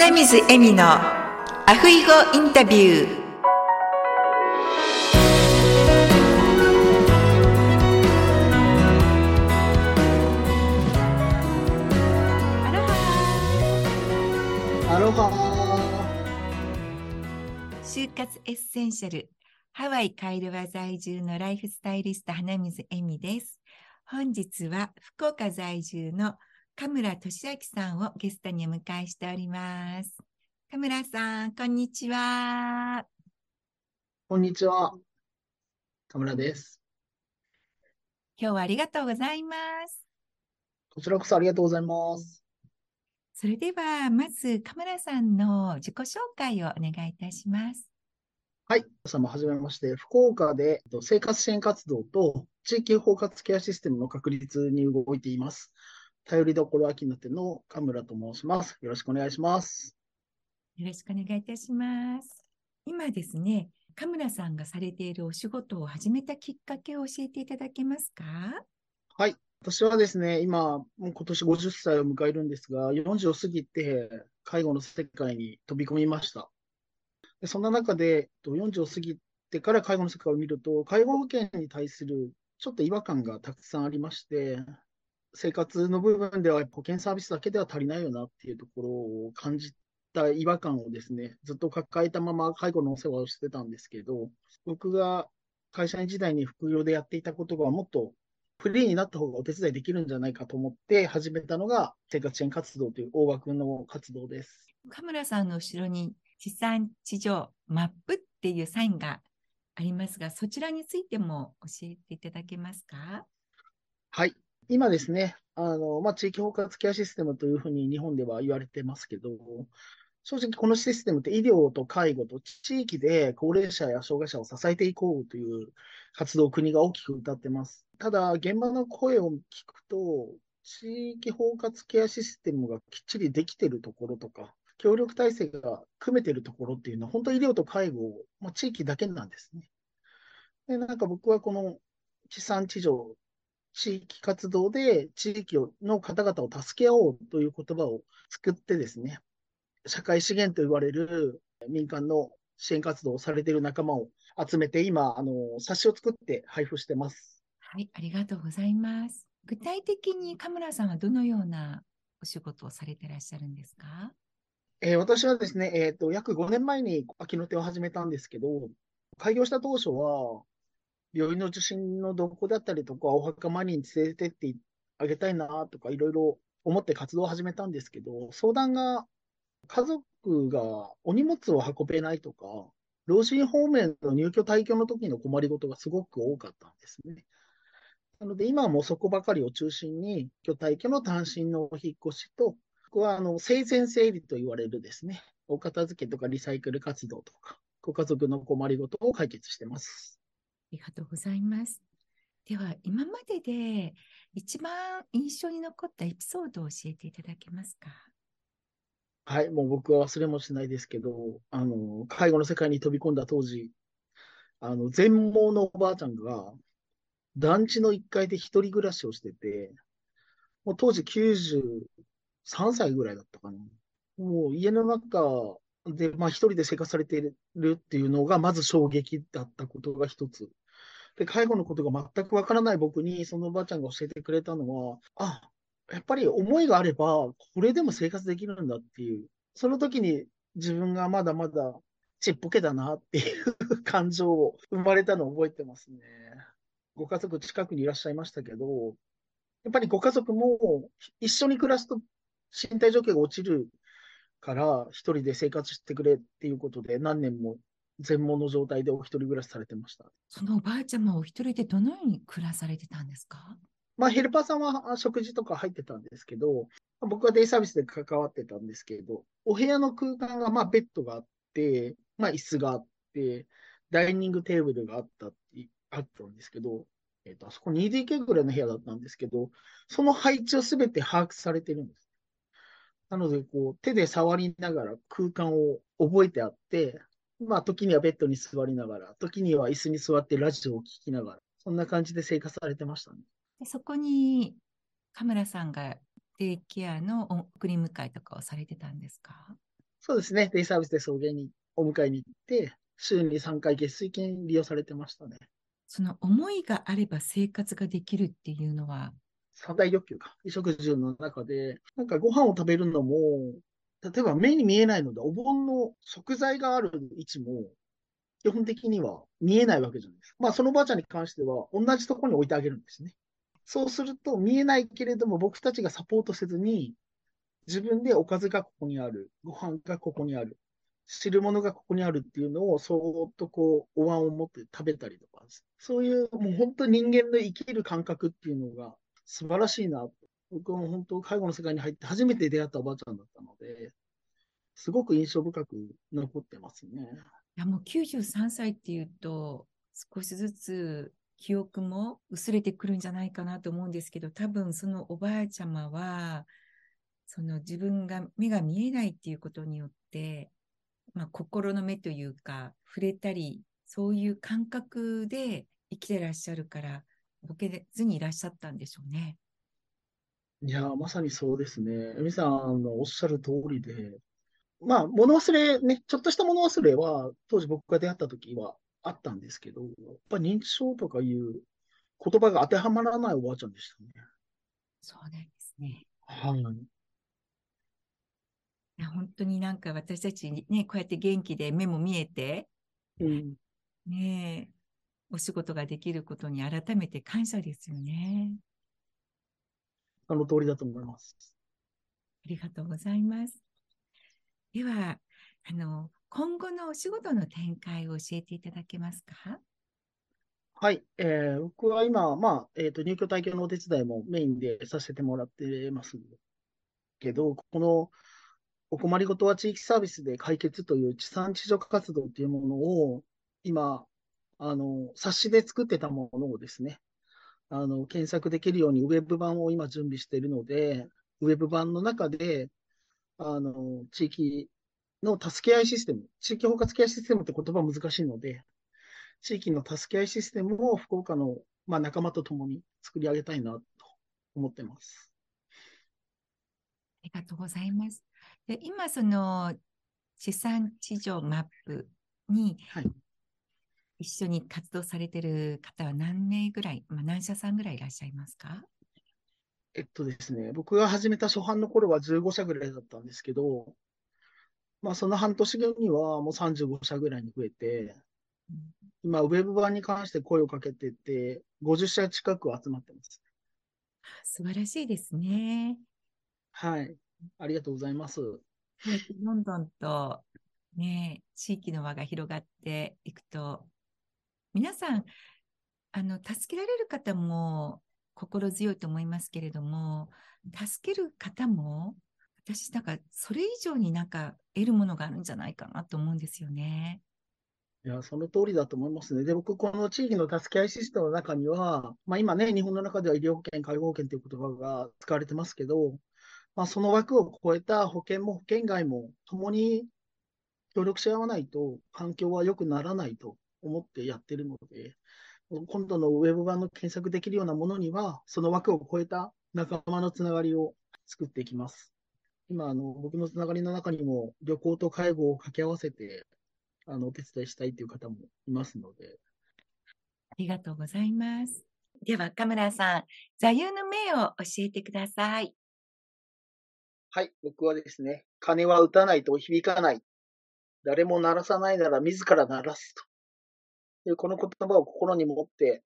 花水恵美のアフイゴインタビュー。アロハ。アロハ就活エッセンシャルハワイカイルワ在住のライフスタイリスト花水恵美です。本日は福岡在住の神村俊明さんをゲストにお迎えしております神村さんこんにちはこんにちは。田村です。今日はありがとうございますこちらこそありがとうございます。それではまず神村さんの自己紹介をお願いいたしますはい。皆様、はじめまして。福岡でえっと生活支援活動と地域包括ケアシステムの確立に動いています。頼りどころ秋の手の神村と申します。よろしくお願いします。よろしくお願いいたします。今ですね、神村さんがされているお仕事を始めたきっかけを教えていただけますか？はい。私はですね、今、もう今年50歳を迎えるんですが、40を過ぎて介護の世界に飛び込みました。でそんな中で、えっと40を過ぎてから介護の世界を見ると、介護保険に対するちょっと違和感がたくさんありまして、生活の部分では保険サービスだけでは足りないよなっていうところを感じた違和感をですね、ずっと抱えたまま介護のお世話をしてたんですけど、僕が会社員時代に副業でやっていたことがもっとフリーになった方がお手伝いできるんじゃないかと思って始めたのが生活支援活動という大枠の活動です。神村さんの後ろに地産地上マップっていうサインがありますが、そちらについても教えていただけますか？はい。今ですね、あの、まあ、地域包括ケアシステムというふうに日本では言われてますけど、正直このシステムって医療と介護と地域で高齢者や障害者を支えていこうという活動を国が大きく歌ってます。ただ、現場の声を聞くと、地域包括ケアシステムがきっちりできてるところとか、協力体制が組めてるところっていうのは、本当医療と介護、まあ、地域だけなんですね。で、なんか僕はこの地産地上、地域活動で地域の方々を助け合おうという言葉を作ってですね、社会資源と言われる民間の支援活動をされている仲間を集めて、今、あの、冊子を作って配布してます。はい、ありがとうございます。具体的に神村さんはどのようなお仕事をされていらっしゃるんですか？えー私はですね、えっと、約5年前に秋の手を始めたんですけど、開業した当初は、病院の受診の動向だったりとか、お墓参りに連れてってあげたいなとか、いろいろ思って活動を始めたんですけど、相談が、家族がお荷物を運べないとか、老人ホームへの入居退去の時の困りごとがすごく多かったんですね。なので、今はもうそこばかりを中心に、居退去の単身のお引っ越しと、ここはあの生前整理と言われるですね、お片付けとかリサイクル活動とか、ご家族の困りごとを解決してます。ありがとうございます。では、今までで一番印象に残ったエピソードを教えていただけますか？はい、もう僕は忘れもしないですけど、あの、介護の世界に飛び込んだ当時、あの、全盲のおばあちゃんが、団地の1階で一人暮らしをしてて、もう当時93歳ぐらいだったかな。もう家の中で、まあ一人で生活されているっていうのが、まず衝撃だったことが一つ。で、介護のことが全くわからない僕に、そのおばあちゃんが教えてくれたのは、あ、やっぱり思いがあれば、これでも生活できるんだっていう、その時に自分がまだまだちっぽけだなっていう感情を生まれたのを覚えてますね。ご家族近くにいらっしゃいましたけど、やっぱりご家族も一緒に暮らすと身体状況が落ちるから、一人で生活してくれっていうことで、何年も全盲の状態でお一人暮らしされてました。そのおばあちゃまをお一人でどのように暮らされてたんですか？まあ、ヘルパーさんはあ食事とか入ってたんですけど、僕はデイサービスで関わってたんですけど、お部屋の空間が、まあ、ベッドがあって、まあ、椅子があって、ダイニングテーブルがあったあったんですけど、えっと、あそこ 2DK ぐらいの部屋だったんですけど、その配置をすべて把握されてるんです。なので、こう、手で触りながら空間を覚えてあって、まあ、時にはベッドに座りながら、時には椅子に座ってラジオを聞きながら、そんな感じで生活されてましたね。でそこに神村さんがデイケアの送り迎えとかをされてたんですか？そうですね。デイサービスで送迎にお迎えに行って、週に3回月水金利用されてましたね。その思いがあれば生活ができるっていうのは？三大欲求か。衣食住の中で、なんかご飯を食べるのも、例えば目に見えないので、お盆の食材がある位置も、基本的には見えないわけじゃないですか。まあ、そのばあちゃんに関しては、同じところに置いてあげるんですね。そうすると、見えないけれども、僕たちがサポートせずに、自分でおかずがここにある、ご飯がここにある、汁物がここにあるっていうのを、そーっとこう、お椀を持って食べたりとか、そういう、もう本当人間の生きる感覚っていうのが素晴らしいな。僕も本当、介護の世界に入って初めて出会ったおばあちゃんだったので、すごく印象深く残ってますね。いや、もう93歳っていうと、少しずつ記憶も薄れてくるんじゃないかなと思うんですけど、多分そのおばあちゃまは、その自分が目が見えないっていうことによって、まあ、心の目というか、触れたり、そういう感覚で生きてらっしゃるから、ボケずにいらっしゃったんでしょうね。いや、まさにそうですね。エミさんのおっしゃる通りで、まあ、物忘れね、ちょっとした物忘れは、当時僕が出会った時はあったんですけど、やっぱ認知症とかいう言葉が当てはまらないおばあちゃんでしたね。そうなんですね。はい。いや本当になんか私たちね、こうやって元気で目も見えて、うん、ねお仕事ができることに改めて感謝ですよね。あの通りだと思います。ありがとうございます。では、あの、今後のお仕事の展開を教えていただけますか？はい、えー、僕は今、まあ、えっ、ー、と、入居退去のお手伝いもメインでさせてもらってますけど、このお困りごとは地域サービスで解決という地産地消活動というものを、今、あの、冊子で作ってたものをですね、あの、検索できるようにウェブ版を今準備しているので、ウェブ版の中で、あの、地域の助け合いシステム、地域包括ケアシステムって言葉難しいので、地域の助け合いシステムを福岡の、まあ、仲間と共に作り上げたいなと思ってます。ありがとうございます。で今、その地産地消マップに、はい一緒に活動されてる方は何名ぐらい、まあ、何社さんぐらいいらっしゃいますか？えっとですね、僕が始めた初版の頃は15社ぐらいだったんですけど、まあ、その半年後にはもう35社ぐらいに増えて、うん、今、ウェブ版に関して声をかけてて、50社近く集まってます。素晴らしいですね。はい。ありがとうございます。どんどんと、ね、地域の輪が広がっていくと皆さん、あの、助けられる方も心強いと思いますけれども、助ける方も、私、なんか、それ以上になんか得るものがあるんじゃないかなと思うんですよね。いや、その通りだと思いますね。で、僕、この地域の助け合いシステムの中には、まあ今ね、日本の中では医療保険、介護保険という言葉が使われてますけど、まあその枠を超えた保険も保険外も共に協力し合わないと環境は良くならないと思ってやってるので、今度のウェブ版の検索できるようなものには、その枠を超えた仲間のつながりを作っていきます。今、あの僕のつながりの中にも旅行と介護を掛け合わせてあのお手伝いしたいという方もいますので。ありがとうございます。では、カムラさん、座右の銘を教えてください。はい、僕はですね、鐘は打たないと響かない。誰も鳴らさないなら自ら鳴らすとでこの言葉を心に持って、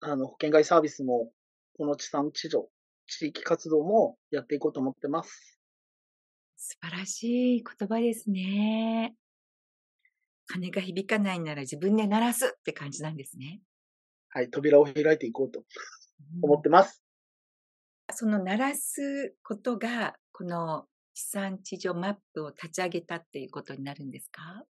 あの、保険外サービスも、この地産地消、地域活動もやっていこうと思ってます。素晴らしい言葉ですね。鐘が響かないなら自分で鳴らすって感じなんですね。はい、扉を開いていこうと思ってます。うん、その鳴らすことが、この地産地消マップを立ち上げたっていうことになるんですか？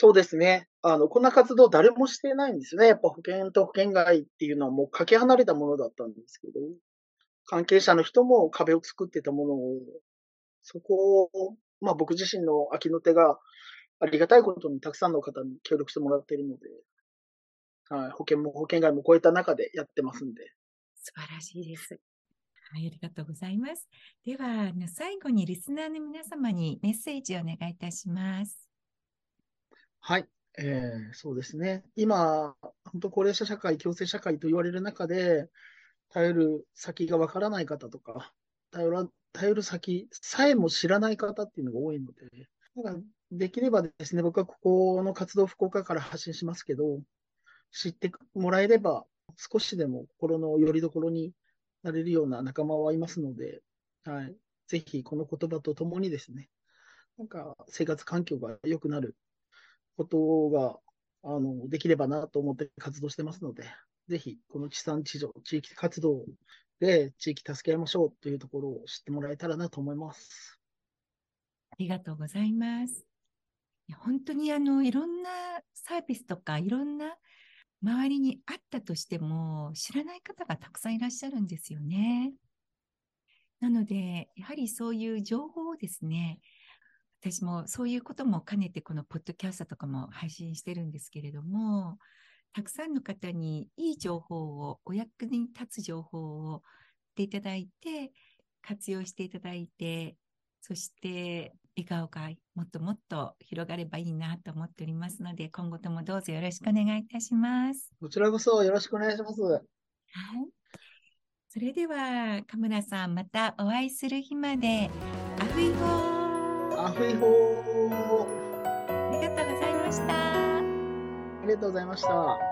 そうですね。あの、こんな活動誰もしてないんですね。やっぱ保険と保険外っていうのはもうかけ離れたものだったんですけど、関係者の人も壁を作ってたものを、そこを、まあ僕自身の空きの手がありがたいことにたくさんの方に協力してもらっているので、はい、保険も保険外も超えた中でやってますんで。素晴らしいです。はい、ありがとうございます。では、最後にリスナーの皆様にメッセージをお願いいたします。はい、えー、そうですね。今、本当高齢者社会、共生社会と言われる中で、頼る先がわからない方とか、頼ら頼る先さえも知らない方っていうのが多いので、だからできればですね、僕はここの活動福岡から発信しますけど、知ってもらえれば、少しでも心の拠り所になれるような仲間はいますので、はい、ぜひこの言葉とともにですね、なんか生活環境が良くなることがあのできればなと思って活動してますので、ぜひこの地産地消、地域活動で地域助け合いましょうというところを知ってもらえたらなと思います。ありがとうございます。本当にあのいろんなサービスとかいろんな周りにあったとしても知らない方がたくさんいらっしゃるんですよね。なので、やはりそういう情報をですね、私もそういうことも兼ねてこのポッドキャストとかも配信してるんですけれども、たくさんの方にいい情報を、お役に立つ情報をっていただいて、活用していただいて、そして笑顔がもっともっと広がればいいなと思っておりますので、今後ともどうぞよろしくお願いいたします。こちらこそよろしくお願いします。はい。それでは、カムラさん、またお会いする日まで、アフイホー。アフイホー。ありがとうございました。ありがとうございました。